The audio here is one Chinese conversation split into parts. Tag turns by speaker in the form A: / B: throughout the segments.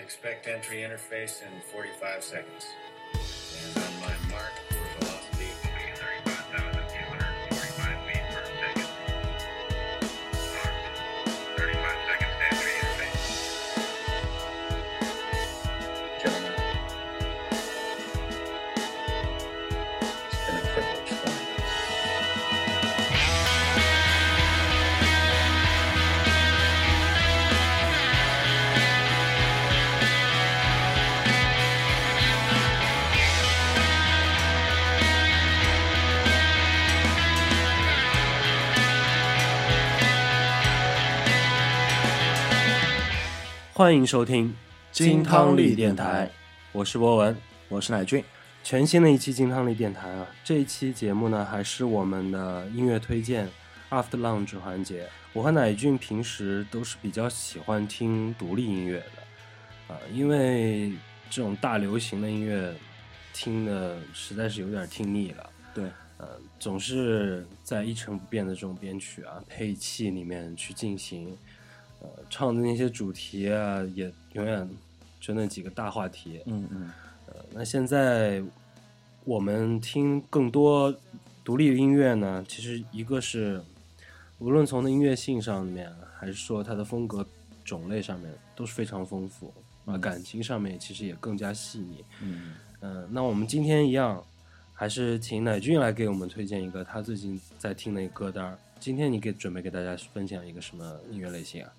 A: Expect entry interface in 45 seconds.
B: 欢迎收听
C: 金汤力电台，
B: 我是博文。
C: 我是乃俊。
B: 全新的一期金汤力电台啊，这一期节目呢还是我们的音乐推荐 After Lunch 环节。我和乃俊平时都是比较喜欢听独立音乐的，啊，因为这种大流行的音乐听的实在是有点听腻了。
C: 对，
B: 呃，总是在一成不变的这种编曲啊、配器里面去进行，呃，唱的那些主题啊，也永远就那几个大话题。
C: 嗯嗯，
B: 呃，那现在我们听更多独立音乐呢，其实一个是无论从的音乐性上面，还是说它的风格种类上面，都是非常丰富啊、感情上面其实也更加细腻。
C: 嗯
B: 嗯、那我们今天一样，还是请乃俊来给我们推荐一个他最近在听的一个歌单。今天你给准备给大家分享一个什么音乐类型啊？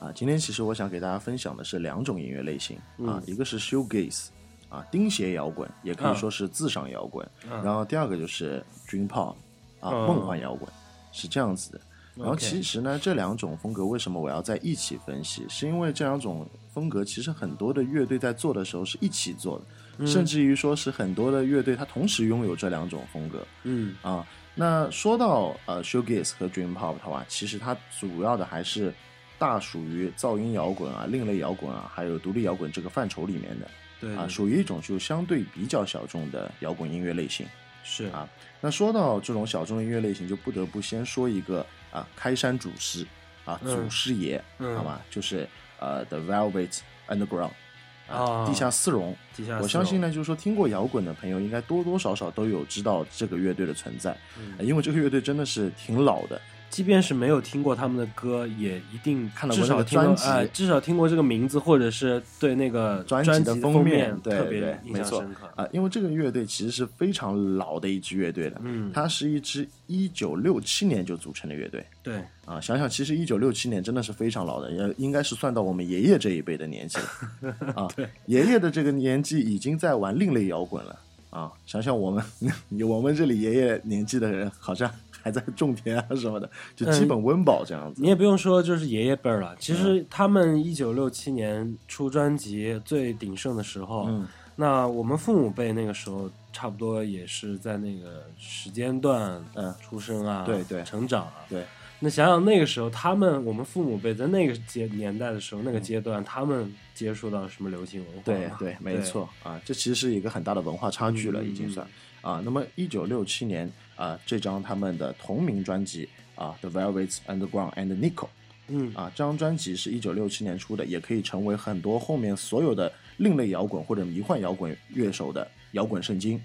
C: 啊，今天其实我想给大家分享的是两种音乐类型啊，
B: 嗯
C: 一个是 shoegaze 啊，钉鞋摇滚，也可以
B: 啊
C: 说是自赏摇滚。
B: 啊
C: 然后第二个就是 dream pop 啊，
B: 嗯
C: 梦幻摇滚，是这样子的。然后其实呢，这两种风格为什么我要在一起分析？是因为这两种风格其实很多的乐队在做的时候是一起做的，
B: 嗯
C: 甚至于说是很多的乐队它同时拥有这两种风格。
B: 嗯
C: 啊。那说到呃 shoegaze 和 dream pop 的话，其实它主要的还是大属于噪音摇滚啊、另类摇滚啊，还有独立摇滚这个范畴里面的啊，
B: 对对
C: 属于一种就相对比较小众的摇滚音乐类型。
B: 是
C: 啊那说到这种小众音乐类型，就不得不先说一个啊，开山祖师啊，
B: 嗯
C: 祖师爷，
B: 嗯
C: 好吧，就是呃 The Velvet Underground
B: 啊
C: 地下丝绒。
B: 地下丝绒
C: 我相信呢，就是说听过摇滚的朋友，应该多多少少都有知道这个乐队的存在，因为这个乐队真的是挺老的。
B: 即便是没有听过他们的歌，也一定
C: 看到过这个专辑
B: 哎至少听过这个名字，或者是对那个
C: 专
B: 辑的
C: 封
B: 面
C: 面对
B: 特别
C: 对
B: 印
C: 没错
B: 象深刻。
C: 啊、因为这个乐队其实是非常老的一支乐队了，
B: 嗯
C: 它是一支一九六七年就组成的乐队
B: 对，
C: 啊。想想，其实一九六七年真的是非常老的，也应该是算到我们爷爷这一辈的年纪了 啊。
B: 对，
C: 爷爷的这个年纪已经在玩另类摇滚了啊。想想我们，我们这里爷爷年纪的人好像还在种田啊什么的，就基本温饱这样子。
B: 你也不用说就是爷爷辈儿了，其
C: 嗯
B: 实他们一九六七年出专辑最鼎盛的时候，
C: 嗯
B: 那我们父母辈那个时候差不多也是在那个时间段
C: 嗯
B: 出生啊，
C: 对对
B: 成长啊。
C: 对，
B: 那想想那个时候，他们我们父母辈在那个阶年代的时候，那个阶段，他们接触到什么流行文化？
C: 对对，没错啊，这其实是一个很大的文化差距了，
B: 嗯
C: 已经算啊。那么一九六七年啊，这张他们的同名专辑啊，《The Velvet Underground and Nico》
B: 嗯
C: 啊，这张专辑是一九六七年出的，也可以成为很多后面所有的另类摇滚或者迷幻摇滚乐手的摇滚圣经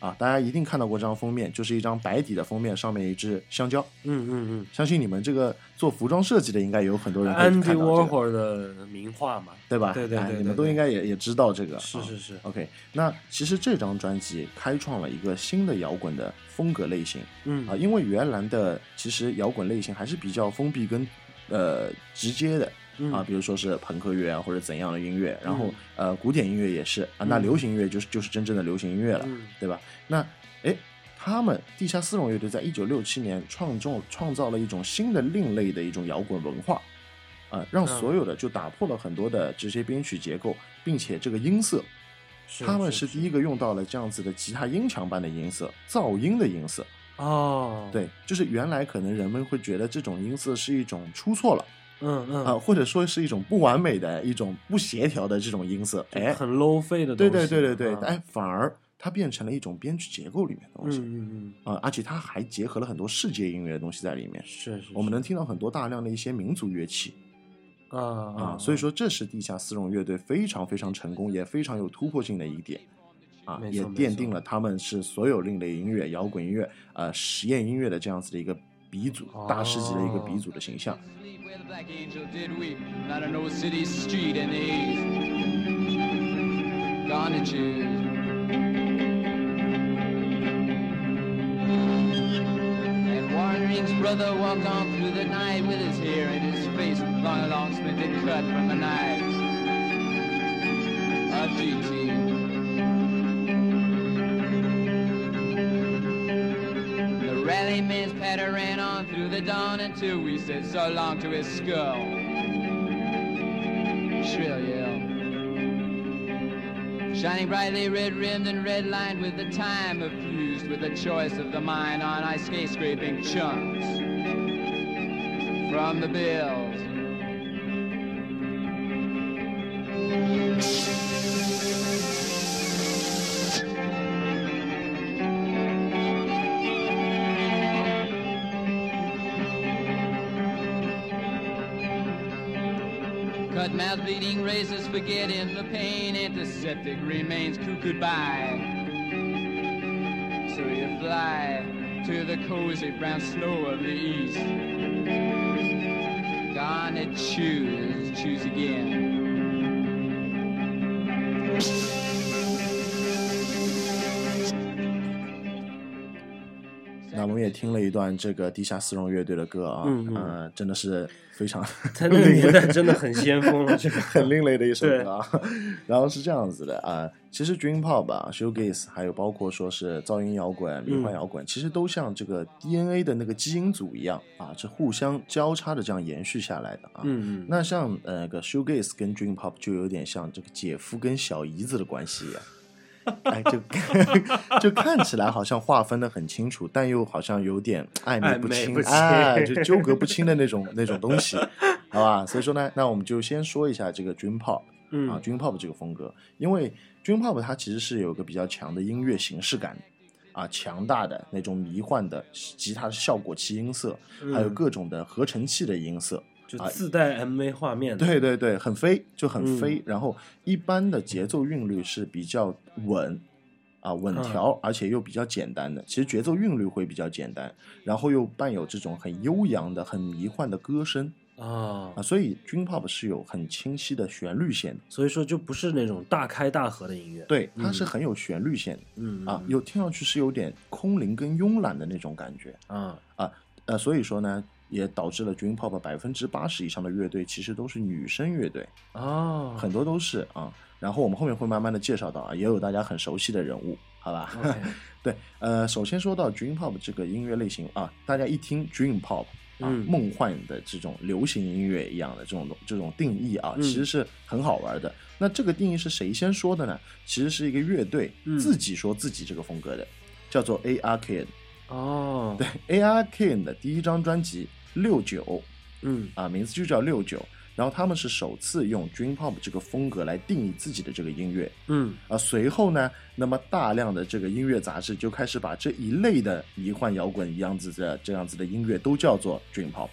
C: 啊。大家一定看到过这张封面，就是一张白底的封面，上面一只香蕉。
B: 嗯嗯嗯
C: 相信你们这个做服装设计的，应该有很多人看
B: ，Andy
C: 到这个。
B: Warhol 的名画嘛，
C: 对吧？
B: 对对对对
C: 哎你们都
B: 对
C: 应该也也知道这个。啊
B: 是是是
C: OK，那其实这张专辑开创了一个新的摇滚的风格类型
B: 嗯
C: 啊，因为原来的其实摇滚类型还是比较封闭跟呃直接的
B: 嗯
C: 啊，比如说是朋克乐啊或者怎样的音乐，然后
B: 嗯
C: 呃古典音乐也是啊，那
B: 嗯
C: 流行音乐就是就是真正的流行音乐了，
B: 嗯
C: 对吧？那哎。他们地下丝绒乐队在一九六七年创造创造了一种新的另类的一种摇滚文化，啊、让
B: 嗯
C: 所有的就打破了很多的这些编曲结构，并且这个音色，他们
B: 是
C: 是第一个用到了这样子的吉他音墙般的音色，噪音的音色。
B: 哦，，
C: 对，就是原来可能人们会觉得这种音色是一种出错了
B: 嗯嗯。
C: 啊、或者说是一种不完美的一种不协调的这种音色。哎，
B: 很 low 费的东
C: 对
B: 西，
C: 对对对对，
B: 对
C: 哎，反而它变成了一种编曲结构里面的东
B: 嗯
C: 西。
B: 嗯嗯嗯，
C: 啊、而且它还结合了很多世界音乐的东西在里面。
B: 是是，
C: 我们能听到很多大量的一些民族乐器。
B: 啊
C: 啊，所以说这是地下丝绒乐队非常非常成功，也非常有突破性的一点。啊，也奠定了他们是所有另类音乐、摇滚音乐、呃实验音乐的这样子的一个鼻祖、大师级的一个鼻祖的形象。
D: Brother walked on through the night with his hair in his face, long cut from GT. Man's patter ran on through the dawn until we said so long to his skull. Shrill yell. Shining brightly red rimmed and red lined with the time of fused with the choice of the mind on ice skate scraping chunks from the bills. bleeding razors forgetting the pain antiseptic remains cuckooed by so you fly to the cozy brown snow of the east gonna choose choose again
C: 那我们也听了一段这个地下丝绒乐队的歌啊，
B: 嗯嗯
C: 呃真的是 非常
B: 在那个年代真的很先锋了，这个
C: 很另类的一首歌啊。然后是这样子的啊、其实 Dream Pop 啊、，show gaze 还有包括说是噪音摇滚、迷幻摇滚，其实都像这个 DNA 的那个基因组一样啊，是互相交叉的这样延续下来的啊。
B: 嗯嗯，
C: 那像呃个 show gaze 跟 Dream Pop 就有点像这个姐夫跟小姨子的关系一样。哎，就 就看起来好像划分的很清楚，但又好像有点暧昧不清，
B: 暧昧不清
C: 哎，就纠葛不清的那种那种东西，好吧？所以说呢，那我们就先说一下这个 Dream Pop
B: 嗯
C: 啊，Dream Pop 这个风格，因为 Dream Pop 它其实是有一个比较强的音乐形式感啊，强大的那种迷幻的吉他的效果器音色，还有
B: 嗯
C: 各种的合成器的音色，
B: 就自带 MV 画面的，
C: 对对对，很飞，就很飞。
B: 嗯
C: 然后一般的节奏韵律是比较稳啊，稳
B: 嗯
C: 调，而且又比较简单的。其实节奏韵律会比较简单，然后又伴有这种很悠扬的、很迷幻的歌声
B: 啊
C: 啊，，所以 Dream Pop 是有很清晰的旋律线的。
B: 所以说就不是那种大开大合的音乐，
C: 对，它是
B: 嗯
C: 很有旋律线的、
B: 嗯
C: 啊，有听上去是有点空灵跟慵懒的那种感觉。
B: 啊
C: 呃，所以说呢，也导致了 Dream Pop 百分之八十以上的乐队其实都是女生乐队。
B: 啊，
C: 很多都是啊。然后我们后面会慢慢的介绍到啊，也有大家很熟悉的人物，好吧 对，呃，首先说到 Dream Pop 这个音乐类型啊，大家一听 Dream Pop 啊，
B: 嗯
C: 梦幻的这种流行音乐一样的这种这种定义啊，
B: 嗯
C: 其实是很好玩的。那这个定义是谁先说的呢？其实是一个乐队
B: 嗯
C: 自己说自己这个风格的，叫做 A R Kid。
B: 哦，
C: 对，A R Kid 的第一张专辑六九
B: 嗯
C: 啊，名字就叫六九。然后他们是首次用 Dream Pop 这个风格来定义自己的这个音乐
B: 嗯
C: 啊。随后呢，那么大量的这个音乐杂志就开始把这一类的迷幻摇滚一样子的这样子的音乐都叫做 Dream Pop。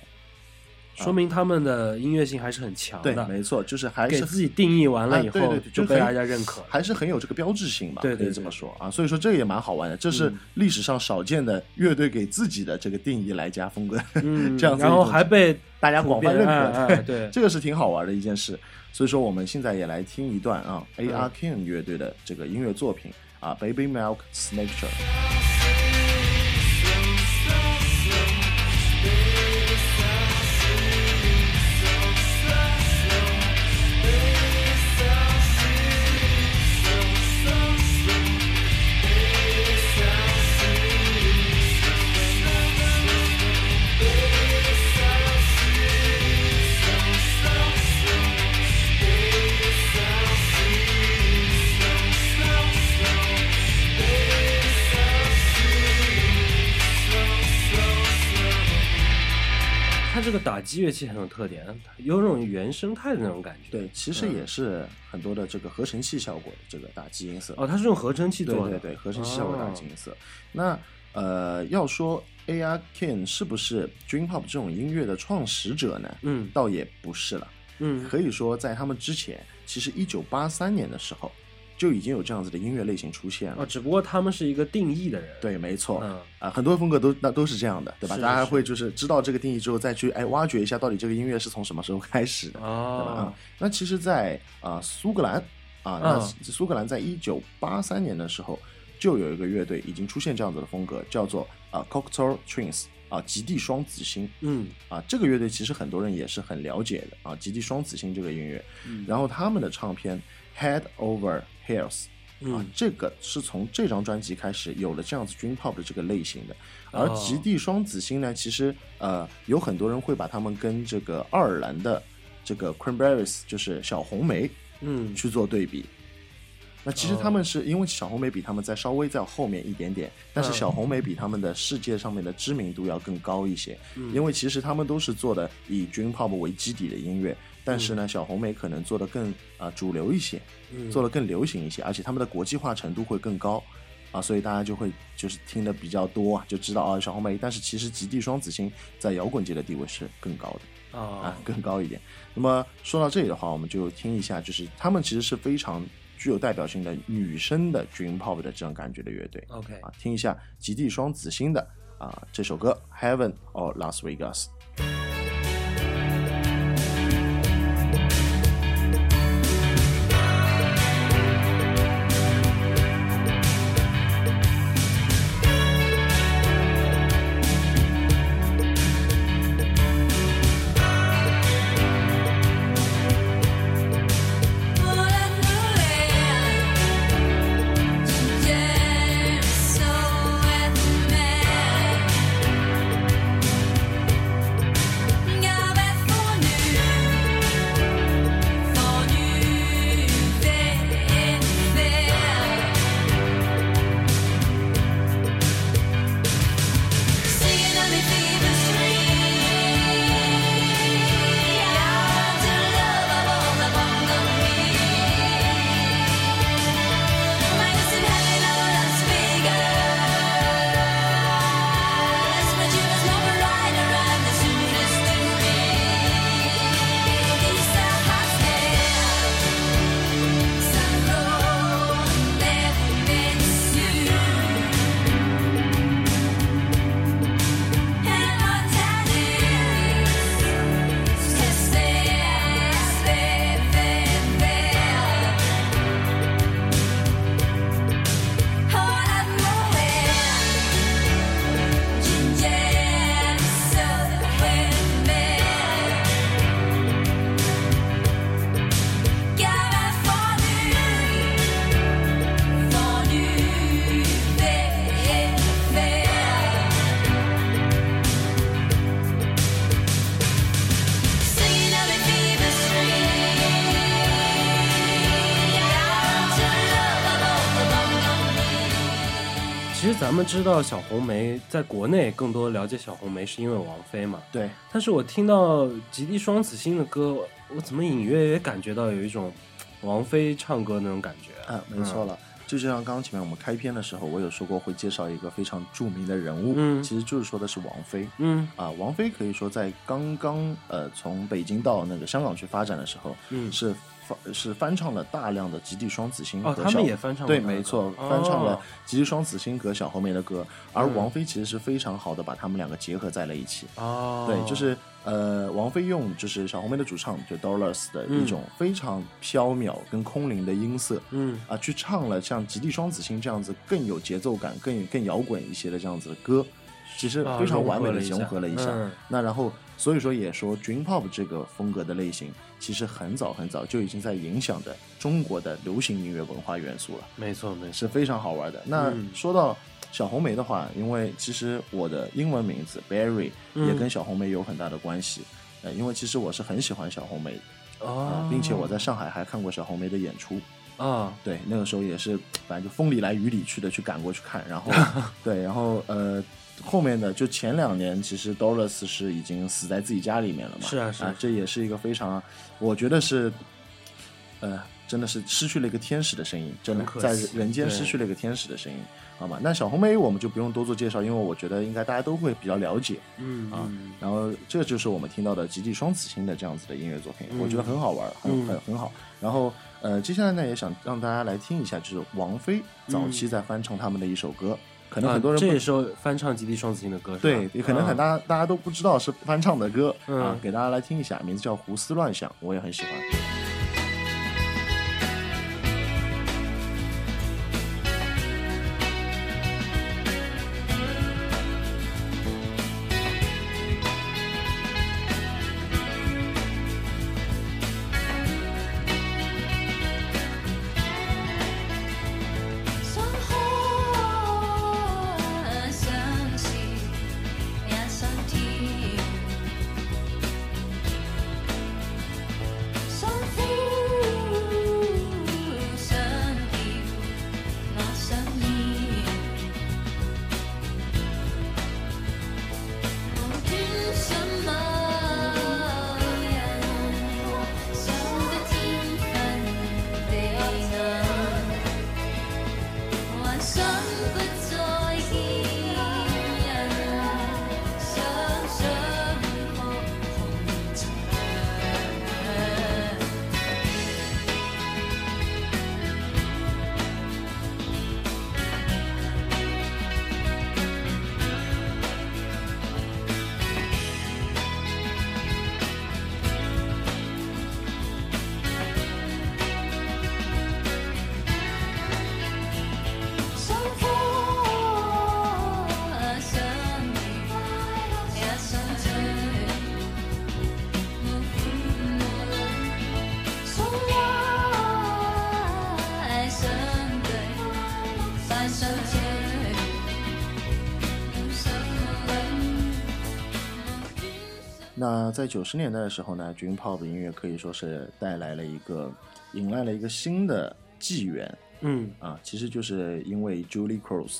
B: 说明他们的音乐性还是很强
C: 对，
B: 的，
C: 没错，就是还是
B: 给自己定义完了以后
C: 哎对对对
B: 就被大家认可，
C: 还是很有这个标志性吧，可以这么说啊。所以说这个也蛮好玩的，这是
B: 嗯
C: 历史上少见的乐队给自己的这个定义来加风格，
B: 嗯，
C: 这样子
B: 然后还被
C: 大家广泛认可，
B: 对
C: 这个是挺好玩的一件事。所以说我们现在也来听一段啊，A
B: 嗯
C: R King 乐队的这个音乐作品啊，Baby Milk Snatcher。
B: 它这个打击乐器很有特点，有种原生态的那种感觉。
C: 对，其实
B: 嗯
C: 也是很多的这个合成器效果的这个打击音色。
B: 哦，它是用合成器
C: 对
B: 做的，
C: 对对，合成器效果打
B: 哦
C: 击音色。那呃，要说 A.R. Ken 是不是 Dream Pop 这种音乐的创始者呢？
B: 嗯
C: 倒也不是了
B: 嗯
C: 可以说在他们之前，其实一九八三年的时候就已经有这样子的音乐类型出现了。
B: 哦，只不过他们是一个定义的人。，
C: 对，没错，
B: 嗯。
C: 啊，很多风格都那都是这样的，对吧？
B: 是
C: 大家会就是知道这个定义之后，再去哎挖掘一下到底这个音乐是从什么时候开始的，对吧？那其实在，啊苏格兰啊，那
B: 嗯
C: 苏格兰在一九八三年的时候，就有一个乐队已经出现这样子的风格，叫做啊 Cocktail Twins 啊极地双子星。
B: 嗯。
C: 啊，这个乐队其实很多人也是很了解的啊，极地双子星这个音乐，
B: 嗯。
C: 然后他们的唱片 Head Over Heels。啊
B: 嗯，
C: 这个是从这张专辑开始有了这样子 Dream Pop 的这个类型的，而
B: 哦。
C: 极地双子星呢，其实呃有很多人会把他们跟这个爱尔兰的这个 Cranberries 就是小红莓
B: 嗯。
C: 去做对比。那其实他们是因为小红莓比他们在稍微在后面一点点，但是
B: 嗯。
C: 小红莓比他们的世界上面的知名度要更高一些，
B: 嗯。
C: 因为其实他们都是做的以 Dream Pop 为基底的音乐，但是呢，小红莓可能做的更啊、呃主流一些，
B: 嗯
C: 做的更流行一些，而且他们的国际化程度会更高啊，所以大家就会就是听的比较多啊，就知道啊小红莓，但是其实极地双子星在摇滚界的地位是更高的。啊
B: 啊，
C: 更高一点。那么说到这里的话，我们就听一下，就是他们其实是非常具有代表性的女生的 Dream Pop 的这种感觉的乐队
B: OK
C: 啊，听一下极地双子星的啊这首歌《Heaven or Las Vegas》。
B: 咱们知道小红梅，在国内更多了解小红梅是因为王菲嘛。
C: 对，
B: 但是我听到极地双子星的歌，我我怎么隐约也感觉到有一种王菲唱歌那种感觉。
C: 啊，没错了。就像刚刚前面我们开篇的时候，我有说过会介绍一个非常著名的人物，
B: 嗯
C: 其实就是说的是王菲。
B: 嗯
C: 啊，王菲可以说在刚刚呃从北京到那个香港去发展的时候，
B: 嗯
C: 是翻是翻唱了大量的极地双子星
B: 哦他们也翻唱过
C: 对，没错，翻唱了
B: 哦。
C: 极地双子星和小红梅的歌，而
B: 嗯。
C: 王菲其实是非常好的把他们两个结合在了一起。
B: 哦，
C: 对，就是呃，王菲用就是小红梅的主唱就 Dollars 的一
B: 嗯。
C: 种非常飘渺跟空灵的音色，
B: 嗯。
C: 啊，去唱了像《极地双子星》这样子更有节奏感、更更摇滚一些的这样子的歌，其实
B: 啊
C: 非常完美的
B: 融合了一下
C: 那然后，所以说也说 Dream Pop 这个风格的类型，其实很早很早就已经在影响着中国的流行音乐文化元素了。
B: 没错没错。
C: 是非常好玩的。那
B: 嗯
C: 说到小红梅的话，因为其实我的英文名字 Berry
B: 嗯
C: 也跟小红梅有很大的关系。呃，因为其实我是很喜欢小红梅的啊、
B: 哦，
C: 并且我在上海还看过小红梅的演出。
B: 啊
C: 对，那个时候也是，反正就风里来雨里去的去赶过去看，然后 对，然后呃，后面的就前两年，其实 Dollars 是已经死在自己家里面了嘛，
B: 是啊是
C: 啊，这也是一个非常，我觉得是，呃，真的是失去了一个天使的声音，真的在人间失去了一个天使的声音，好吗？那小红梅我们就不用多做介绍，因为我觉得应该大家都会比较了解。
B: 嗯
C: 啊
B: 嗯
C: 然后这就是我们听到的吉地双子星的这样子的音乐作品，
B: 嗯。
C: 我觉得很好玩，很
B: 嗯。
C: 很很好。然后呃，接下来呢也想让大家来听一下，就是王菲早期在翻唱他们的一首歌，可能很多人
B: 这也是翻唱吉地双子星的歌，
C: 对，也可能很
B: 嗯。
C: 大大家都不知道是翻唱的歌、
B: 嗯。
C: 啊，给大家来听一下，名字叫《胡思乱想》，我也很喜欢。那在九十年代的时候呢，Dream Pop 音乐可以说是带来了一个，迎来了一个新的纪元
B: 嗯。
C: 啊，其实就是因为 Julie Cruz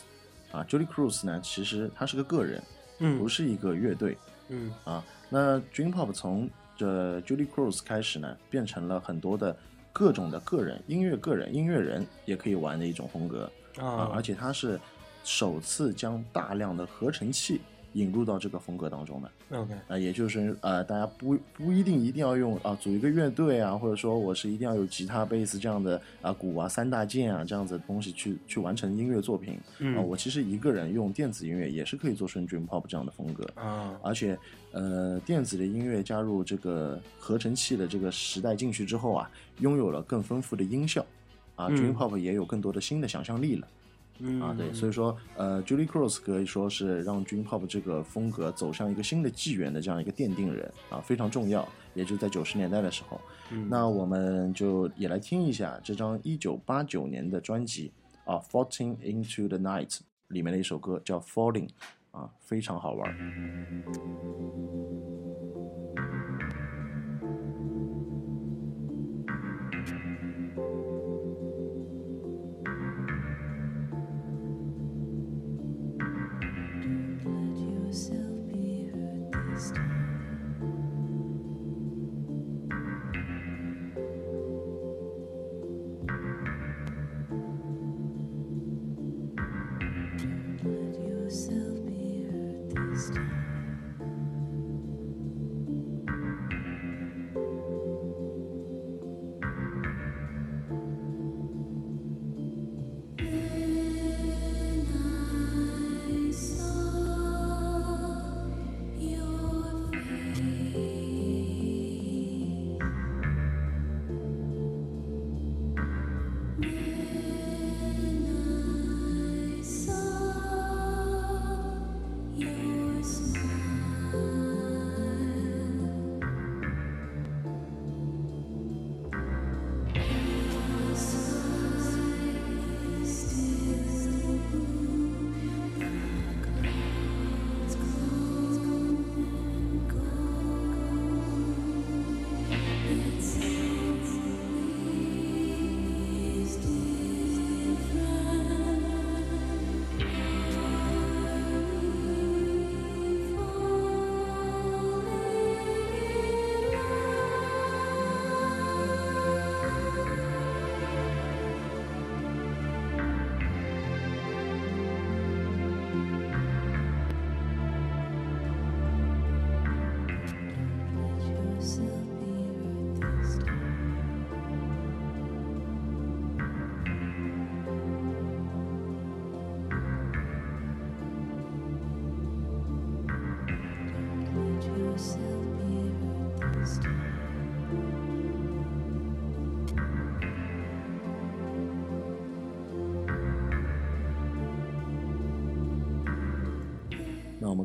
C: 啊，Julie Cruz 呢，其实他是个个人，
B: 嗯。
C: 不是一个乐队
B: 嗯。
C: 啊。那 Dream Pop 从这 Julie Cruz 开始呢，变成了很多的各种的个人音乐个人音乐人也可以玩的一种风格啊，
B: 啊
C: 而且它是首次将大量的合成器引入到这个风格当中的。
B: OK
C: 啊，也就是呃，大家不不一定一定要用啊组一个乐队啊，或者说我是一定要有吉他、贝斯这样的啊鼓啊三大件啊这样子的东西去去完成音乐作品。
B: 嗯
C: 啊，我其实一个人用电子音乐也是可以做成 dream pop 这样的风格。
B: 啊
C: 而且，呃，电子的音乐加入这个合成器的这个时代进去之后啊，拥有了更丰富的音效，啊、
B: 嗯
C: d r e a m pop 也有更多的新的想象力了。
B: 嗯
C: 啊，对，所以说，呃，Julie Cruz 可以说是让 Dream Pop 这个风格走向一个新的纪元的这样一个奠定人啊，非常重要。也就在九十年代的时候，
B: 嗯
C: 那我们就也来听一下这张一九八九年的专辑啊，《Falling Into the Night》里面的一首歌叫《Falling》，啊，非常好玩。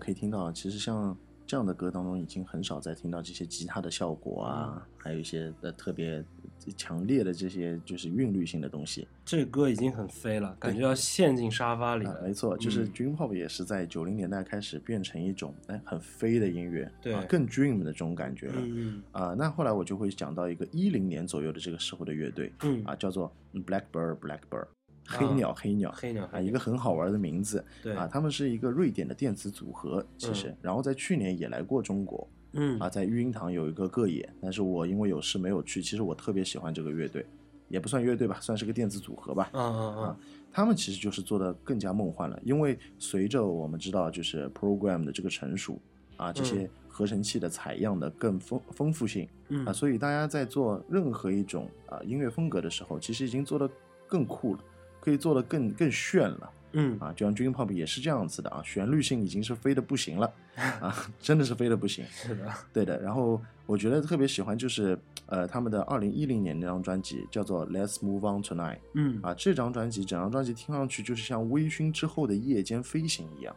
C: 可以听到，其实像这样的歌当中，已经很少再听到这些吉他的效果啊，还有一些呃特别强烈的这些就是韵律性的东西。
B: 这歌已经很飞了，感觉要陷进沙发里
C: 啊，
B: 了。
C: 没错，就是
B: 嗯
C: Dream Pop 也是在九零年代开始变成一种哎很飞的音乐，
B: 对
C: 啊，更 Dream 的这种感觉了。
B: 嗯
C: 啊，那后来我就会讲到一个一零年左右的这个时候的乐队
B: 嗯
C: 啊，叫做 Blackbird Blackbird，黑鸟黑鸟啊，
B: 黑鸟啊
C: 一个很好玩的名字
B: 对
C: 啊，他们是一个瑞典的电子组合，其实，然后在去年也来过中国
B: 嗯。
C: 啊，在育婴堂有一个个演，但是我因为有事没有去，其实我特别喜欢这个乐队，也不算乐队吧，算是个电子组合吧，
B: 嗯嗯嗯！
C: 他们其实就是做的更加梦幻了，因为随着我们知道就是 program 的这个成熟啊，这些合成器的采样的更丰丰富性
B: 嗯。
C: 啊，所以大家在做任何一种啊音乐风格的时候，其实已经做的更酷了，可以做的更更炫了
B: 嗯
C: 啊，就像 Dream Pop 也是这样子的啊，旋律性已经是飞的不行了 啊，真的是飞的不行。
B: 是的，
C: 对的，然后我觉得特别喜欢就是呃他们的二零一零年那张专辑叫做 Let's Move On Tonight。
B: 嗯
C: 啊，这张专辑整张专辑听上去就是像微醺之后的夜间飞行一样。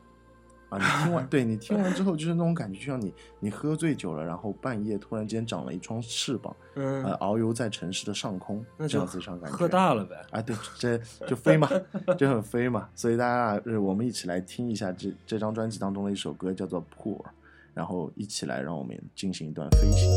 C: 啊，你听完，对你听完之后就是那种感觉，就像你你喝醉酒了，然后半夜突然间长了一双翅膀，呃，
B: 嗯，
C: 遨游在城市的上空，这样子一种感觉。
B: 喝大了呗。
C: 啊，对，这就飞嘛，就很飞嘛。所以大家我们一起来听一下这这张专辑当中的一首歌，叫做《Poor》，然后一起来让我们进行一段飞行。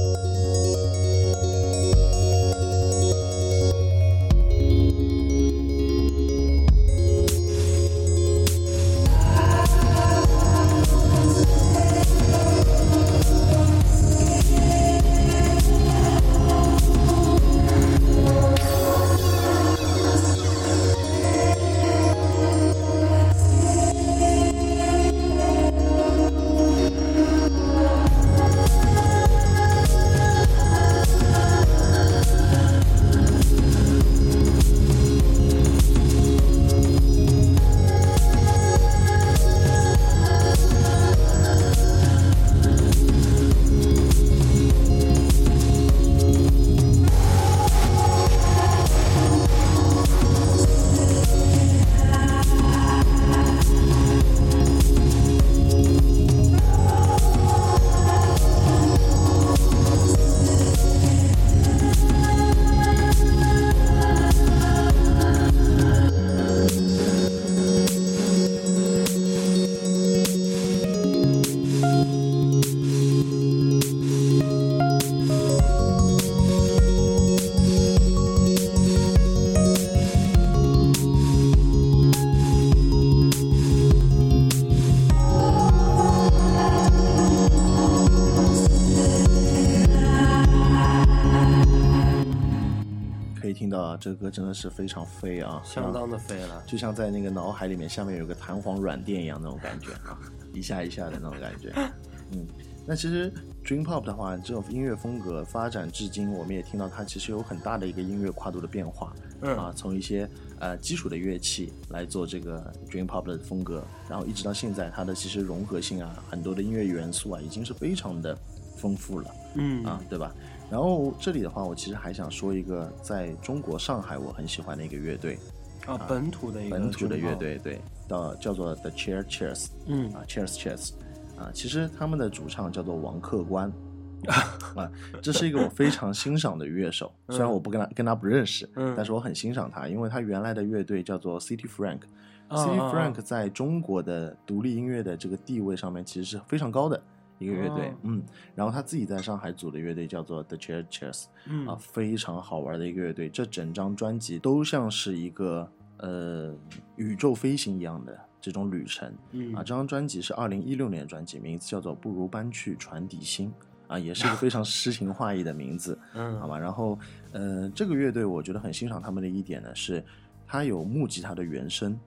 C: 这个歌真的是非常飞啊，
B: 相当的飞了。
C: 就像在那个脑海里面下面有个弹簧软垫一样那种感觉啊，一下一下的那种感觉。嗯，那其实 Dream Pop 的话，这种音乐风格发展至今，我们也听到它其实有很大的一个音乐跨度的变化。
B: 嗯
C: 啊，从一些呃基础的乐器来做这个 Dream Pop 的风格，然后一直到现在，它的其实融合性啊，很多的音乐元素啊，已经是非常的丰富了。
B: 嗯
C: 啊，对吧？然后这里的话，我其实还想说一个在中国上海我很喜欢的一个乐队，
B: 啊，本土的一个
C: 本土的乐，队，对，到叫做 The Cheer Cheers，
B: 嗯。
C: 啊，Cheers Cheers，啊，其实他们的主唱叫做王客官。啊，这是一个我非常欣赏的乐手，虽然我不跟他跟他不认识，
B: 嗯。
C: 但是我很欣赏他，因为他原来的乐队叫做 City Frank，
B: 啊。
C: City Frank 在中国的独立音乐的这个地位上面其实是非常高的一个乐队，
B: 哦。
C: 嗯，然后他自己在上海组的乐队叫做 The
B: 嗯。
C: 啊，非常好玩的一个乐队，这整张专辑都像是一个呃宇宙飞行一样的这种旅程，
B: 嗯。
C: 啊，这张专辑是二零一六年的专辑，名字叫做《不如搬去船底心》，啊，也是一个 非常诗情画意的名字，
B: 嗯
C: 好吧。然后，呃，这个乐队我觉得很欣赏他们的一点呢是，它有木吉他的原声，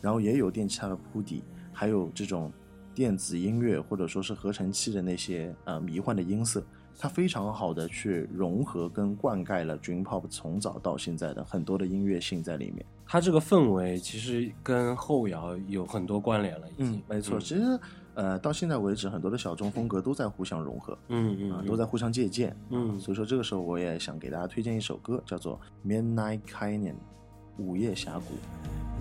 C: 然后也有电吉他的铺底，还有这种电子音乐或者说是合成器的那些呃迷幻的音色，它非常好的去融合跟灌溉了 Dream Pop 从早到现在的很多的音乐性在里面。
B: 它这个氛围其实跟后摇有很多关联了，已经。
C: 嗯，没错，其实呃到现在为止，很多的小众风格都在互相融合。
B: 嗯嗯，
C: 都在互相借鉴。
B: 嗯
C: 所以说这个时候我也想给大家推荐一首歌，叫做《Midnight Canyon》午夜峡谷。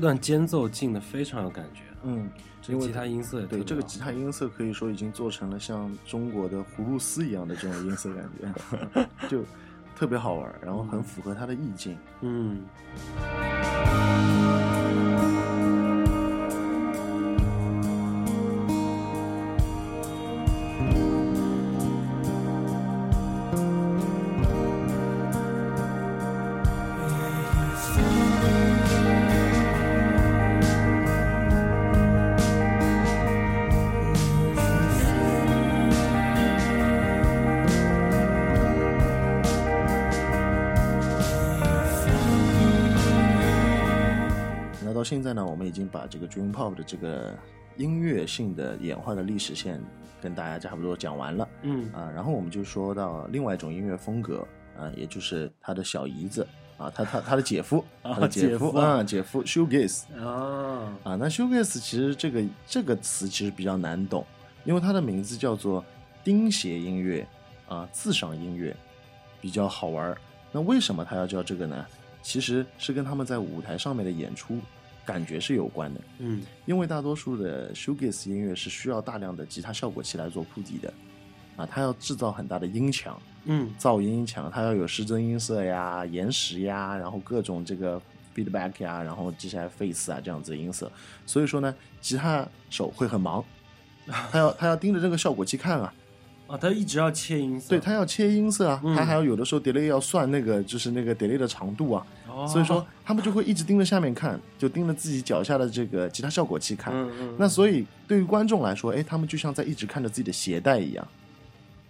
B: 段间奏进的非常有感觉，
C: 嗯，
B: 这个吉他音色也
C: 对这个吉他音色可以说已经做成了像中国的葫芦丝一样的这种音色感觉，就特别好玩，然后很符合它的意境。
B: 嗯。
C: 那现在呢，我们已经把这个 Dream Pop 的这个音乐性的演化的历史线跟大家差不多讲完了。
B: 嗯
C: 啊，然后我们就说到另外一种音乐风格啊，也就是他的小姨子啊，他他他的姐夫，
B: 啊
C: 他的姐
B: 姐夫
C: 啊，姐夫 Shoegaze
B: 啊，
C: 啊，那 Shoegaze 其实这个这个词其实比较难懂，因为它的名字叫做钉鞋音乐啊，自赏音乐，比较好玩儿。那为什么他要叫这个呢？其实是跟他们在舞台上面的演出感觉是有关的。
B: 嗯。
C: 因为大多数的 shoegaze 音乐是需要大量的吉他效果器来做铺底的，啊，它要制造很大的音墙、
B: 嗯。
C: 噪音墙，它要有失真音色呀、延时呀，然后各种这个 feedback 呀，然后接下来 face 啊这样子的音色，所以说呢，吉他手会很忙，他要他要盯着这个效果器看啊，
B: 啊，他一直要切音色，
C: 对他要切音色啊，
B: 嗯。
C: 他还要有的时候 delay 要算那个就是那个 delay 的长度啊，
B: 哦，
C: 所以说他们就会一直盯着下面看，就盯着自己脚下的这个吉他效果器看。
B: 嗯嗯，
C: 那所以对于观众来说，哎，他们就像在一直看着自己的鞋带一样。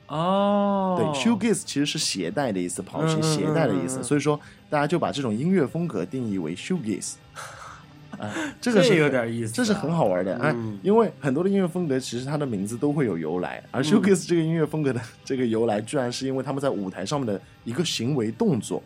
B: 哦，
C: 对，shoegaze 其实是鞋带的意思，跑鞋鞋带的意思。所以说，大家就把这种音乐风格定义为 shoegaze。啊，这个
B: 这
C: 是
B: 有点意思啊
C: 这是很好玩的。啊
B: 嗯，
C: 因为很多的音乐风格其实它的名字都会有由来，而 shoegaze 这个音乐风格的这个由来，居然是因为他们在舞台上面的一个行为动作。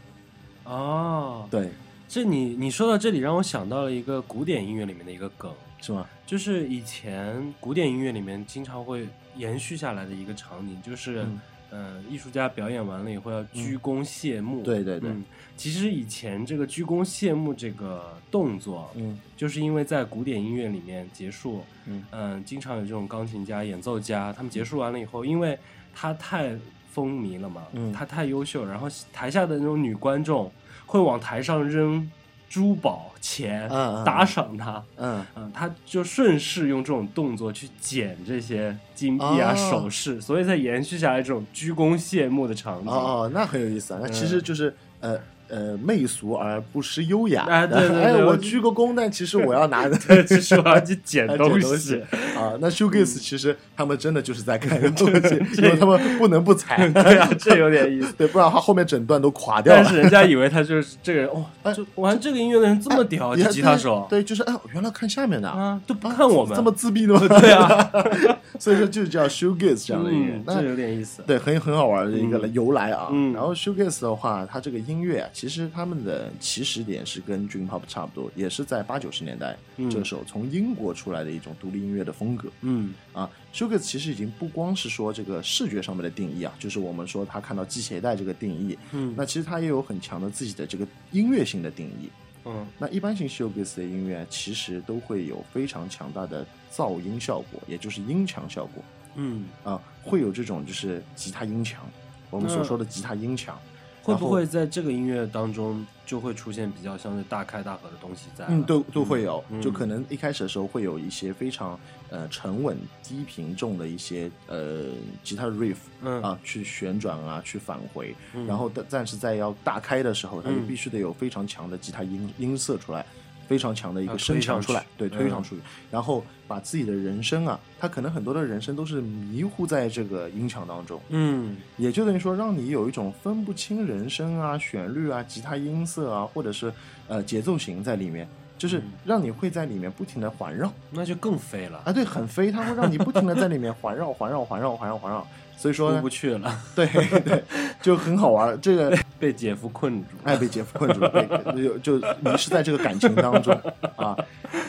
B: 哦，
C: 对，
B: 这你你说到这里，让我想到了一个古典音乐里面的一个梗，
C: 是吗？
B: 就是以前古典音乐里面经常会延续下来的一个场景，就是
C: 嗯。
B: 呃，艺术家表演完了以后要鞠躬谢幕。
C: 对对对。
B: 嗯，其实以前这个鞠躬谢幕这个动作，
C: 嗯。
B: 就是因为在古典音乐里面结束，
C: 嗯。
B: 经常有这种钢琴家、演奏家，他们结束完了以后，因为他太风靡了嘛，
C: 嗯。
B: 他太优秀，然后台下的那种女观众会往台上扔珠宝钱、
C: 嗯嗯
B: 打赏他，
C: 嗯。
B: 嗯，他就顺势用这种动作去捡这些金币啊、
C: 哦。
B: 首饰，所以才延续下来这种鞠躬谢幕的场景。
C: 哦哦，那很有意思啊。那其
B: 嗯。
C: 实就是呃呃媚俗而不失优雅。
B: 哎对对 对
C: 哎，
B: 我
C: 我鞠个躬，但其实 我要拿 的
B: 对，其实我要去捡
C: 捡
B: 东
C: 东
B: 西。
C: 啊。那 shoegaze 其实他们真的就是在看东西，因为他们不能不踩。
B: 对啊，这有点意思。
C: 对，不然的话后面整段都垮掉了。
B: 但是人家以为他就是这个人，哦，
C: 哎
B: 就玩这个音乐的人这么屌，这吉他手
C: 对，就是哎，原来看下面的
B: 啊，都不
C: 啊
B: 看我们，
C: 这么自闭的吗？
B: 对啊，
C: 所以说就叫 shoegaze 这样的音乐
B: 这有点意思。
C: 对，很很好玩的一个
B: 嗯
C: 由来啊。
B: 嗯
C: 然后 shoegaze 的话，它这个音乐啊，其实他们的起始点是跟 dream pop 差不多，也是在八九十年代
B: 嗯
C: 这时候从英国出来的一种独立音乐的风格
B: 嗯
C: 啊。Shoegaze 其实已经不光是说这个视觉上面的定义啊，就是我们说他看到系鞋带这个定义，
B: 嗯。
C: 那其实他也有很强的自己的这个音乐性的定义。
B: 嗯。
C: 那一般性 shoegaze 的音乐其实都会有非常强大的噪音效果，也就是音强效果。
B: 嗯，
C: 啊，会有这种就是吉他音强，我们所说的吉他音墙，
B: 会不会在这个音乐当中就会出现比较像是大开大合的东西在？
C: 嗯，都都会有，
B: 嗯
C: 就可能一开始的时候会有一些非常呃沉稳、低频重的一些呃吉他 riff
B: 嗯
C: 啊，去旋转啊，去返回，
B: 嗯
C: 然后但但是在要大开的时候，它就
B: 嗯
C: 必须得有非常强的吉他音音色出来。非常强的一
B: 啊
C: 个声场出来
B: 去，
C: 对，推上
B: 嗯
C: 去，然后把自己的人声啊，他可能很多的人声都是迷糊在这个音场当中，
B: 嗯。
C: 也就等于说，让你有一种分不清人声啊、旋律啊、吉他音色啊，或者是呃节奏型在里面，就是
B: 嗯。
C: 让你会在里面不停的环绕。
B: 那就更飞了，
C: 啊，对，很飞，它会让你不停的在里面环绕、环绕、环绕、环绕、环绕，所以说
B: 不，去了，
C: 对对，就很好玩。这个
B: 被姐夫困住。
C: 爱被姐夫困住，被就就迷失在这个感情当中啊，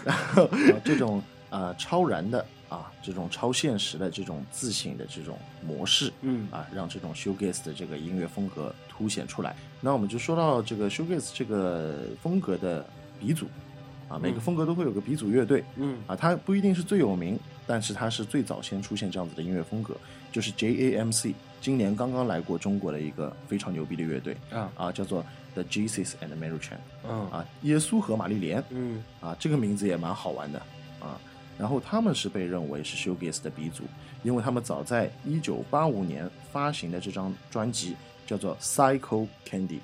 C: 然后呃这种啊、呃超然的啊这种超现实的这种自省的这种模式，
B: 嗯
C: 啊，让这种 shoegaze 的这个音乐风格凸显出来。那我们就说到这个 shoegaze 这个风格的鼻祖啊，每个风格都会有个鼻祖乐队
B: 嗯
C: 啊，它不一定是最有名，但是它是最早先出现这样子的音乐风格，就是 JAMC，今年刚刚来过中国的一个非常牛逼的乐队
B: 啊。
C: 啊，叫做 The Jesus and Mary Chain
B: 嗯。
C: 啊，耶稣和玛丽莲
B: 嗯。
C: 啊，这个名字也蛮好玩的啊。然后他们是被认为是 shoegaze 的鼻祖，因为他们早在一九八五年发行的这张专辑叫做 Psycho Candy，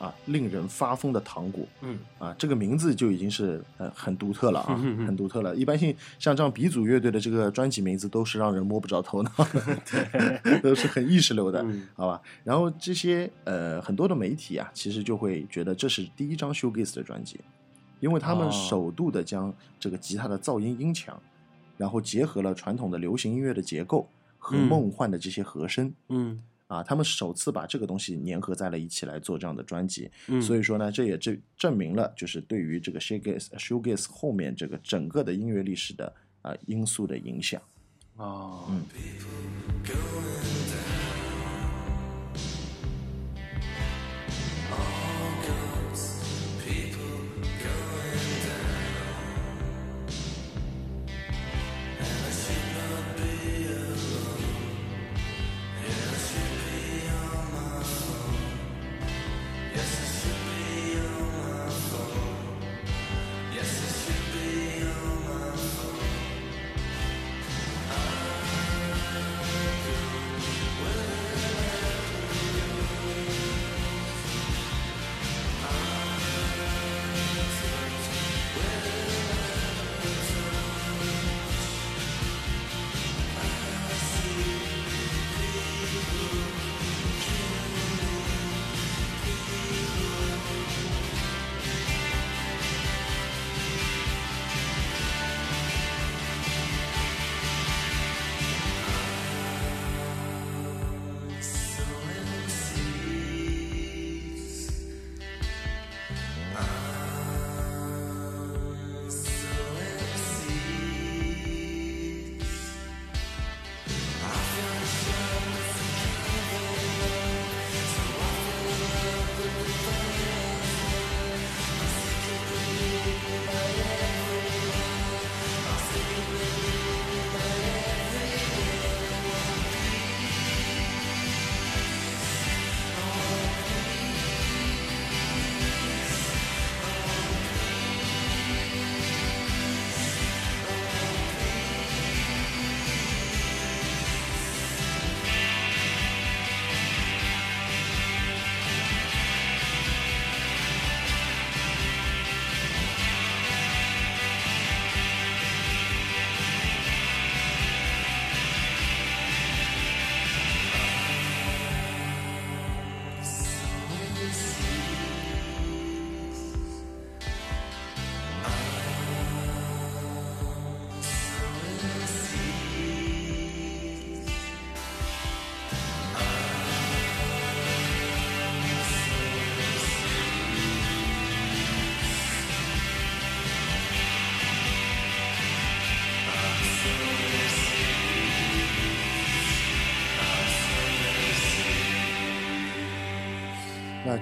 C: 啊，令人发疯的糖果
B: 嗯
C: 啊，这个名字就已经是呃很独特了啊，
B: 嗯嗯嗯
C: 很独特了。一般性像这样鼻祖乐队的这个专辑名字都是让人摸不着头脑的，都是很意识流的，
B: 嗯
C: 好吧？然后这些呃很多的媒体啊，其实就会觉得这是第一张 shoegaze 的专辑，因为他们
B: 哦
C: 首度的将这个吉他的噪音音墙，然后结合了传统的流行音乐的结构和
B: 嗯
C: 梦幻的这些和声。
B: 嗯
C: 啊，他们首次把这个东西粘合在了一起来做这样的专辑，
B: 嗯，
C: 所以说呢，这也证证明了就是对于这个 shoegaze shoegaze 后面这个整个的音乐历史的啊、呃因素的影响。
B: 哦，
C: 嗯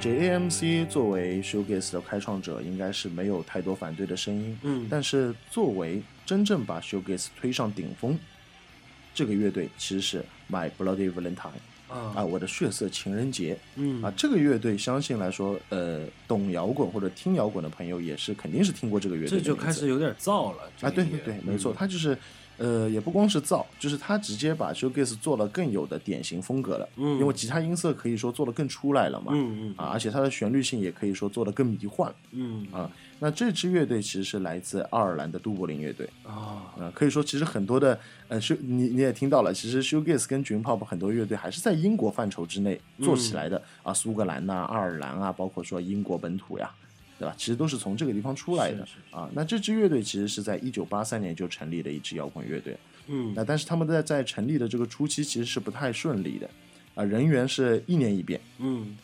C: JAMC 作为 shoegaze 的开创者，应该是没有太多反对的声音。
B: 嗯。
C: 但是作为真正把 shoegaze 推上顶峰，这个乐队其实是 My Bloody Valentine 啊，
B: 啊
C: 我的血色情人节。
B: 嗯。
C: 啊，这个乐队相信来说，呃，懂摇滚或者听摇滚的朋友也是肯定是听过这个乐队
B: 这就开始有点燥了
C: 啊，对对对，没错，
B: 嗯
C: 他就是，呃，也不光是造，就是他直接把 shoegaze 做了更有的典型风格了，
B: 嗯。
C: 因为吉他音色可以说做的更出来了嘛，
B: 嗯嗯
C: 啊，而且它的旋律性也可以说做的更迷幻
B: 嗯。
C: 啊。那这支乐队其实是来自爱尔兰的都柏林乐队，
B: 啊。
C: 啊，可以说其实很多的呃，show 你你也听到了，其实 shoegaze 跟 dream pop 很多乐队还是在英国范畴之内做起来的、啊，苏格兰呐、爱尔兰啊，包括说英国本土呀，对吧？其实都是从这个地方出来的啊。那这支乐队其实是在一九八三年就成立的一支摇滚乐队，
B: 嗯
C: 那但是他们在在成立的这个初期其实是不太顺利的啊，人员是一年一变，
B: 嗯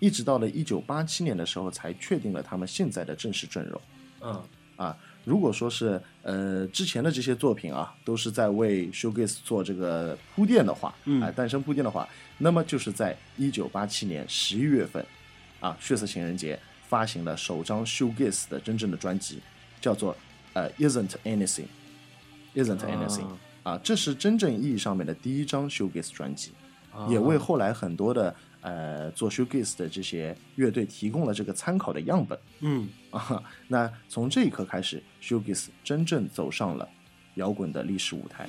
C: 一直到了一九八七年的时候才确定了他们现在的正式阵容。
B: 嗯
C: 啊，如果说是呃之前的这些作品啊，都是在为 shoegaze 做这个铺垫的话，
B: 嗯
C: 啊、诞生铺垫的话，那么就是在一九八七年十一月份，啊，血色情人节发行了首张 shoegaze 的真正的专辑，叫做呃 Isn't Anything，Isn't Anything 啊，这是真正意义上面的第一张 shoegaze 专辑，
B: 啊
C: 也为后来很多的呃做 shoegaze 的这些乐队提供了这个参考的样本
B: 嗯
C: 啊。那从这一刻开始，shoegaze 真正走上了摇滚的历史舞台。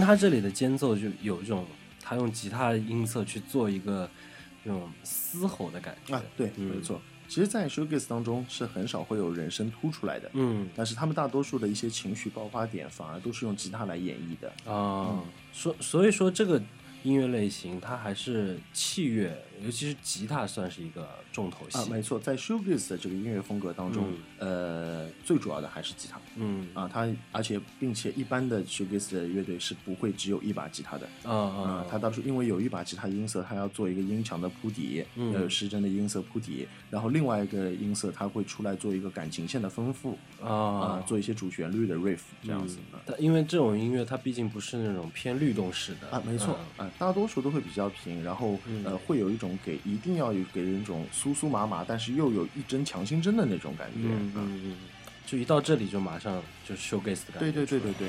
B: 听他这里的间奏就有一种他用吉他音色去做一个这种嘶吼的感觉。
C: 啊，对，
B: 嗯。
C: 没错。其实，在 shoegaze 当中是很少会有人声突出来的，
B: 嗯。
C: 但是他们大多数的一些情绪爆发点反而都是用吉他来演绎的。
B: 啊，所所以说这个音乐类型它还是器乐，尤其是吉他算是一个重头戏。
C: 啊，没错，在 shoegaze 的这个音乐风格当中，呃，最主要的还是吉他
B: 嗯
C: 啊，它而且并且一般的 shoegaze 的乐队是不会只有一把吉他的
B: 啊啊
C: 啊，它当初因为有一把吉他音色，它要做一个音墙的铺底，
B: 嗯
C: 要有失真的音色铺底，然后另外一个音色它会出来做一个感情线的丰富啊
B: 啊，
C: 做一些主旋律的 riff 这样子
B: 嗯
C: 啊。
B: 但因为这种音乐它毕竟不是那种偏律动式的
C: 啊，没错，
B: 嗯
C: 啊，大多数都会比较平，然后、
B: 嗯
C: 呃，会有一种给一定要有给人一种酥酥麻麻，但是又有一针强心针的那种感觉。
B: 嗯嗯嗯，就一到这里就马上就是 showcase 的感觉。
C: 对对对对对。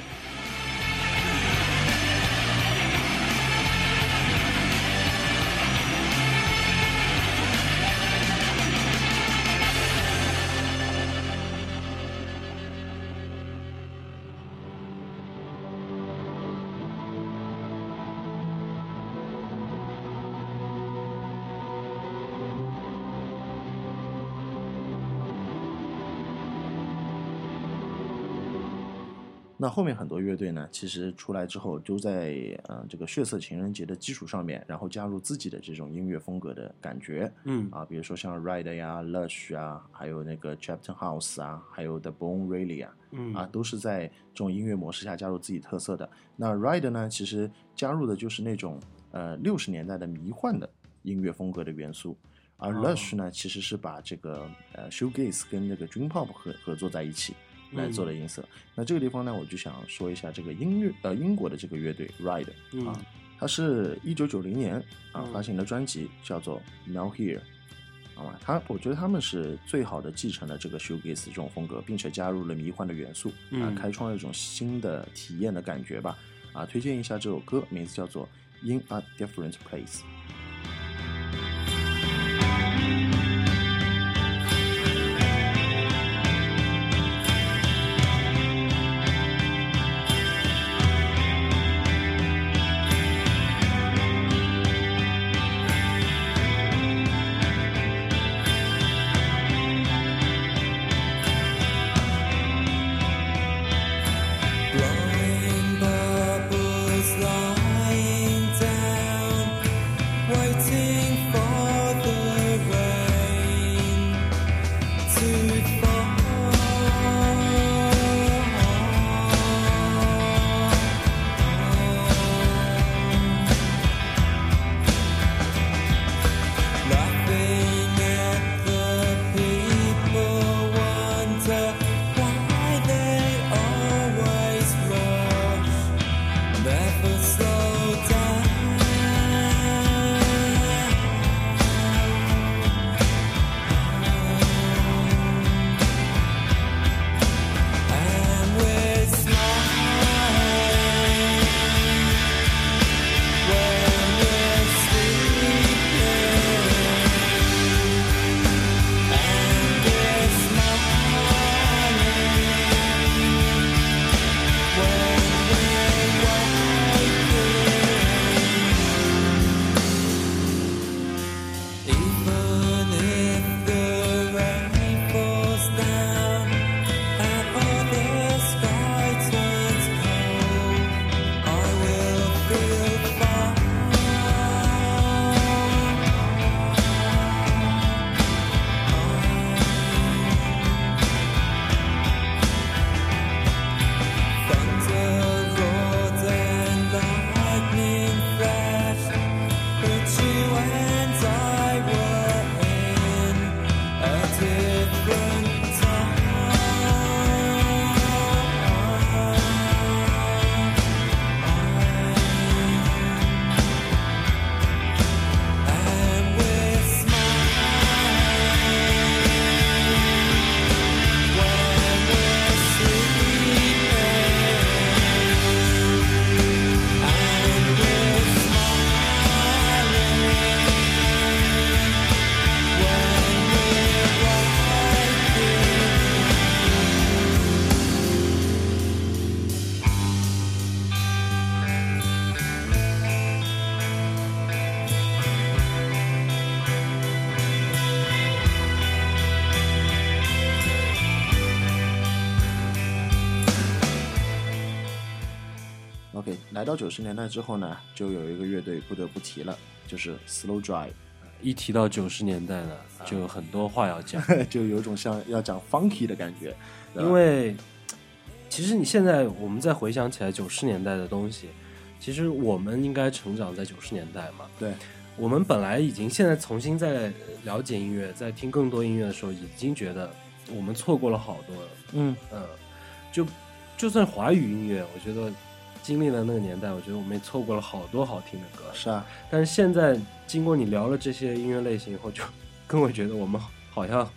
C: 那后面很多乐队呢，其实出来之后都在呃这个血色情人节的基础上面，然后加入自己的这种音乐风格的感觉。
B: 嗯。
C: 啊，比如说像 Ride 呀、Lush 啊，还有那个 Chapter House 啊，还有 The Bone Rally 啊，
B: 嗯。
C: 啊，都是在这种音乐模式下加入自己特色的。那 Ride 呢，其实加入的就是那种呃六十年代的迷幻的音乐风格的元素，而
B: 哦。
C: Lush 呢，其实是把这个呃 shoegaze 跟那个 dream pop 合合作在一起来做的音色。那这个地方呢，我就想说一下这个音乐呃英国的这个乐队 Ride
B: 嗯
C: 啊，它是一九九零年啊
B: 嗯
C: 发行的专辑叫做 Now Here。好吧，他我觉得他们是最好的继承了这个 shoegaze 这种风格，并且加入了迷幻的元素，啊
B: 嗯，
C: 开创了一种新的体验的感觉吧。啊，推荐一下这首歌，名字叫做《In a Different Place》。来到九十年代之后呢，就有一个乐队不得不提了，就是 Slow Drive，
B: 一提到九十年代呢，就有很多话要讲，
C: 就有一种像要讲 funky 的感觉。
B: 因为其实你现在我们再回想起来九十年代的东西，其实我们应该成长在九十年代嘛。
C: 对，
B: 我们本来已经现在重新在了解音乐，在听更多音乐的时候，已经觉得我们错过了好多了。
C: 嗯，
B: 嗯，就就算华语音乐，我觉得经历了那个年代，我觉得我们也错过了好多好听的歌。
C: 是啊，
B: 但是现在经过你聊了这些音乐类型以后，就更会觉得我们好像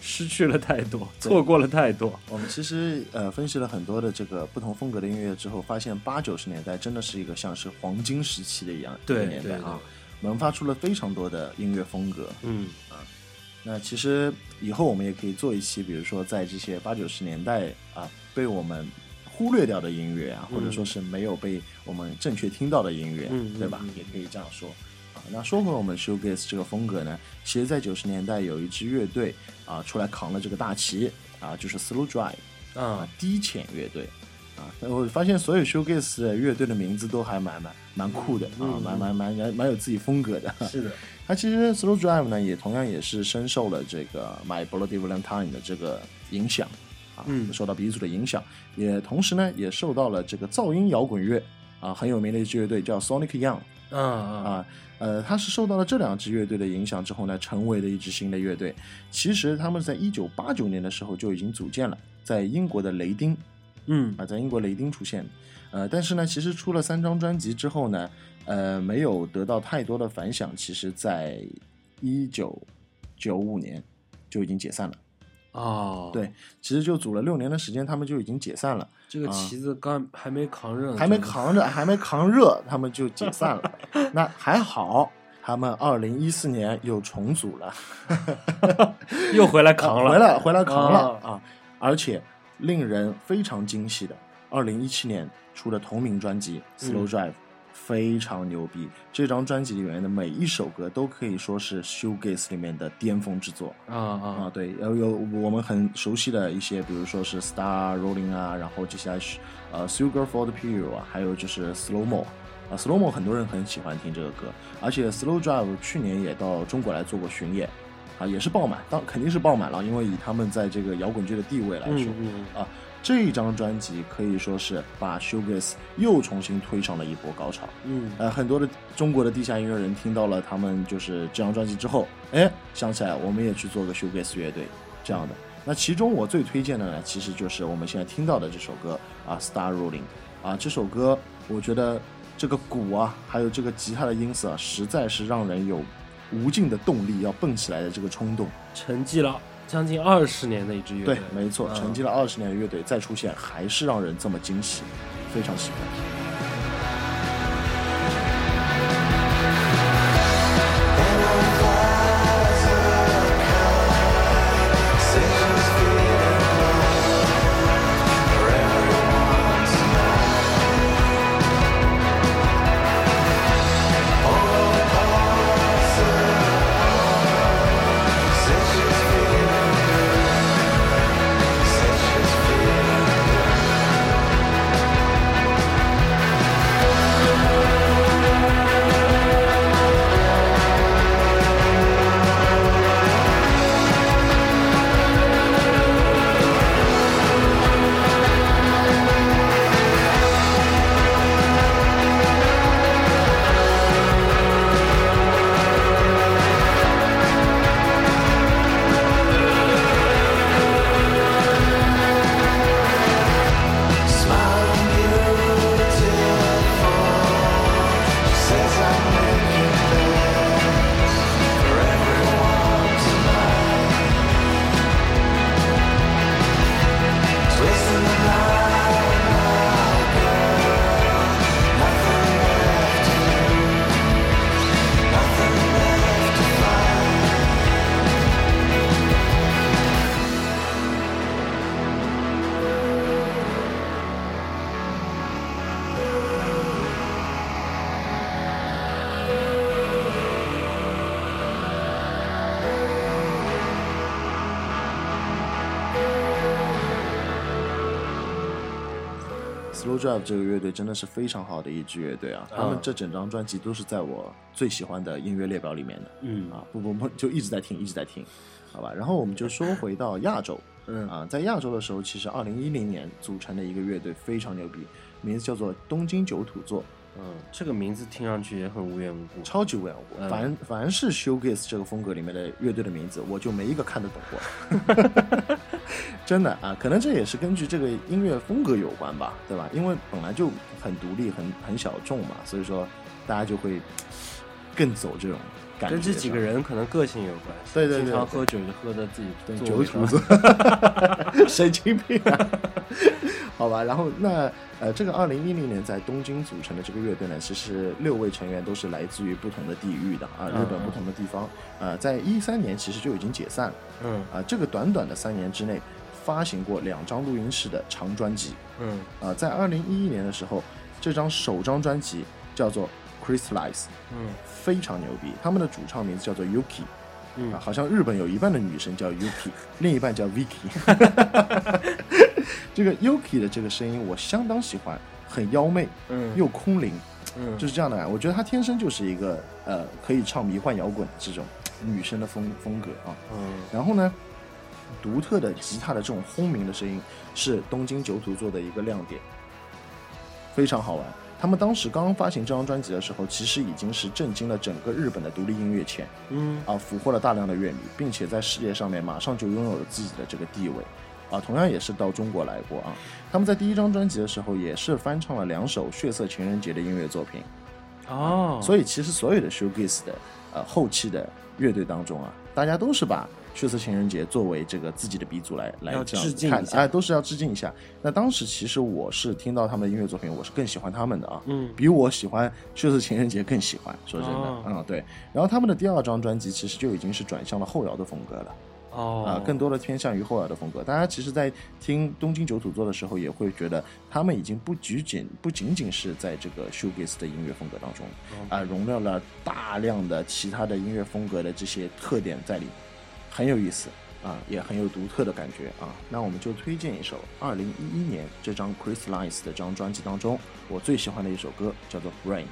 B: 失去了太多，错过了太多。
C: 我们其实呃分析了很多的这个不同风格的音乐之后，发现八九十年代真的是一个像是黄金时期的一样
B: 对
C: 一个年代啊，萌发出了非常多的音乐风格。
B: 嗯啊
C: 那其实以后我们也可以做一期，比如说在这些八九十年代啊被我们忽略掉的音乐啊，或者说是没有被我们正确听到的音乐，
B: 嗯
C: 对吧？也可以这样说。啊，那说回我们 shoegaze 这个风格呢，其实在九十年代有一支乐队啊出来扛了这个大旗啊，就是 Slow Drive 啊
B: 啊，
C: 低浅乐队啊。我发现所有 shoegaze 的乐队的名字都还蛮蛮蛮酷的啊
B: 嗯，
C: 蛮蛮蛮蛮蛮有自己风格的。
B: 是的，
C: 它其实 Slow Drive 呢，也同样也是深受了这个 My Bloody Valentine 的这个影响啊，
B: 嗯
C: 受到鼻祖的影响，也同时呢，也受到了这个噪音摇滚乐啊很有名的一支乐队叫 Sonic Young
B: 嗯啊
C: 啊，呃，他是受到了这两支乐队的影响之后呢，成为了一支新的乐队。其实他们在一九八九年的时候就已经组建了，在英国的雷丁
B: 嗯
C: 啊，在英国雷丁出现，呃，但是呢，其实出了三张专辑之后呢，呃，没有得到太多的反响。其实，在一九九五年就已经解散了。
B: 哦，
C: 对，其实就组了六年的时间，他们就已经解散了，
B: 这个旗子刚还没扛热，
C: 还没扛着，还没扛热，他们就解散了。那还好，他们二零一四年又重组了。
B: 又回来扛了，
C: 啊回来回来扛了
B: 啊
C: 啊！而且令人非常惊喜的，二零一七年出的同名专辑《Slow
B: 嗯
C: Drive》非常牛逼。这张专辑里面的每一首歌都可以说是 shoegaze 里面的巅峰之作
B: 啊
C: 啊！
B: 啊，
C: 对，有有我们很熟悉的一些，比如说是 Star Rolling 啊，然后接下来是呃 Sugar for the Pill 啊，还有就是 Slow Mo。啊，Slow Mo 很多人很喜欢听这个歌，而且 Slow Drive 去年也到中国来做过巡演，啊，也是爆满，当肯定是爆满了，因为以他们在这个摇滚界的地位来说，
B: 嗯嗯
C: 啊，这张专辑可以说是把 shoegaze 又重新推上了一波高潮。
B: 嗯
C: 呃，很多的中国的地下音乐人听到了他们就是这张专辑之后，哎，想起来我们也去做个 shoegaze 乐队这样的。那其中我最推荐的呢，其实就是我们现在听到的这首歌啊，《Star Rolling》啊，这首歌我觉得这个鼓啊，还有这个吉他的音色啊，实在是让人有无尽的动力要蹦起来的这个冲动。
B: 沉寂了将近二十年的一支乐队
C: 对，，没错，
B: 嗯
C: 沉寂了二十年的乐队再出现，还是让人这么惊喜，非常喜欢。Slow Drive 这个乐队真的是非常好的一支乐队啊，他们
B: 嗯
C: 这整张专辑都是在我最喜欢的音乐列表里面的。
B: 嗯
C: 啊，不不不，就一直在听，一直在听，好吧。然后我们就说回到亚洲，
B: 嗯
C: 啊，在亚洲的时候，其实二零一零年组成的一个乐队非常牛逼，名字叫做东京九土座，
B: 嗯，这个名字听上去也很无缘无故。
C: 超级无缘无故。
B: 嗯
C: 凡凡是 shoegaze 这个风格里面的乐队的名字，我就没一个看得懂过。真的啊，可能这也是根据这个音乐风格有关吧，对吧？因为本来就很独立、很很小众嘛，所以说大家就会更走这种感觉。
B: 跟这几个人可能个性有关系。
C: 对对对
B: 经常喝酒就喝的自己
C: 对
B: 座位上
C: 九土座，神经病、啊，好吧。然后那呃，这个二零一零年在东京组成的这个乐队呢，其实六位成员都是来自于不同的地域的啊，
B: 嗯
C: 日本不同的地方。呃，在一三年其实就已经解散了
B: 嗯
C: 啊，这个短短的三年之内发行过两张录音室的长专辑
B: 嗯
C: 啊，在二零一一年的时候，这张首张专辑叫做《Crystallize》，
B: 嗯
C: 非常牛逼。他们的主唱名字叫做 Yuki。
B: 嗯
C: 啊，好像日本有一半的女生叫 Yuki，另一半叫 Vicky。这个 Yuki 的这个声音我相当喜欢，很妖媚
B: 嗯，
C: 又空灵，
B: 嗯
C: 就是这样的感觉。我觉得她天生就是一个呃可以唱迷幻摇滚的这种女生的风风格啊。
B: 嗯
C: 然后呢，独特的吉他的这种轰鸣的声音是东京九土做的一个亮点，非常好玩。他们当时刚刚发行这张专辑的时候，其实已经是震惊了整个日本的独立音乐圈。
B: 嗯
C: 啊，俘获了大量的乐迷，并且在世界上面马上就拥有了自己的这个地位。啊，同样也是到中国来过啊。他们在第一张专辑的时候也是翻唱了两首《血色情人节》的音乐作品，
B: 哦，
C: 所以其实所有的 shoegaze 的呃后期的乐队当中啊，大家都是把《血色情人节》作为这个自己的鼻祖来来
B: 要
C: 这样
B: 致敬
C: 哎，都是要致敬一下。那当时其实我是听到他们的音乐作品，我是更喜欢他们的啊，
B: 嗯
C: 比我喜欢《血色情人节》更喜欢。说真的，
B: 哦
C: 嗯，对。然后他们的第二张专辑其实就已经是转向了后摇的风格了。
B: 哦
C: 啊、更多的偏向于后摇的风格。大家其实，在听东京九土座的时候，也会觉得他们已经不仅仅不仅仅是在这个 shoegaze 的音乐风格当中，啊、融入了大量的其他的音乐风格的这些特点在里面，很有意思啊，也很有独特的感觉啊。那我们就推荐一首二零一一年这张 Crystallize 的这张专辑当中我最喜欢的一首歌，叫做《Brains》。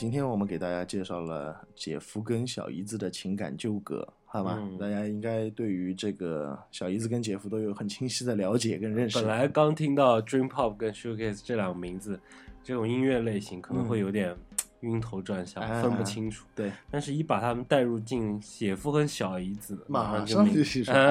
C: 今天我们给大家介绍了姐夫跟小姨子的情感纠葛，好吧？
B: 嗯
C: 大家应该对于这个小姨子跟姐夫都有很清晰的了解跟认识。
B: 本来刚听到 Dream Pop 跟 Shoegaze 这两个名字，这种音乐类型可能会有点晕头转向，
C: 哎
B: 分不清楚。
C: 对，
B: 但是，一把他们带入进姐夫跟小姨子，
C: 马
B: 上就明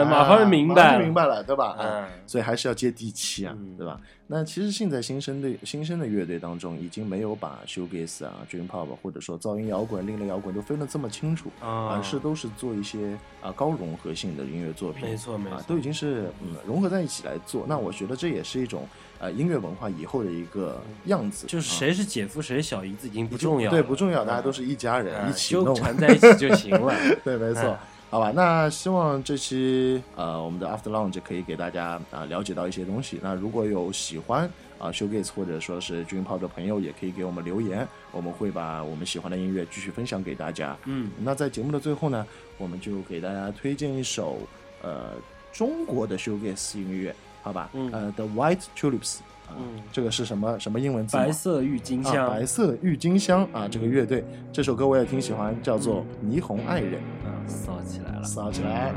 B: 马上就明白
C: 明白了，对吧？
B: 嗯
C: 啊，所以还是要接地气啊，
B: 嗯
C: 对吧？那其实现在新生的新生的乐队当中，已经没有把 shoegaze 啊、dream pop 或者说噪音摇滚、另类摇滚都分得这么清楚，
B: 啊
C: 而是都是做一些啊高融合性的音乐作品。
B: 没错没错
C: 啊，都已经是嗯融合在一起来做。那我觉得这也是一种呃音乐文化以后的一个样子，
B: 就是
C: 啊
B: 谁是姐夫谁是小姨子已经不重要了，
C: 对不重要，大家都是一家人，
B: 嗯
C: 一起弄。
B: 纠缠在一起就行了。
C: 对，没错
B: 嗯。
C: 好吧，那希望这期呃我们的 After Lounge 可以给大家啊、了解到一些东西。那如果有喜欢啊、Showgaze 或者说是 Dream Pop 的朋友，也可以给我们留言，我们会把我们喜欢的音乐继续分享给大家。
B: 嗯，
C: 那在节目的最后呢，我们就给大家推荐一首呃中国的 Showgaze 音乐，好吧？
B: 嗯
C: 呃，The White Tulips，啊、
B: 嗯
C: 这个是什么什么英文字？
B: 白色郁金
C: 啊，
B: 香，
C: 白色郁金香啊，这个乐队，这首歌我也挺喜欢，叫做《霓虹爱人
B: 啊，骚起来》，了。
C: 骚起来。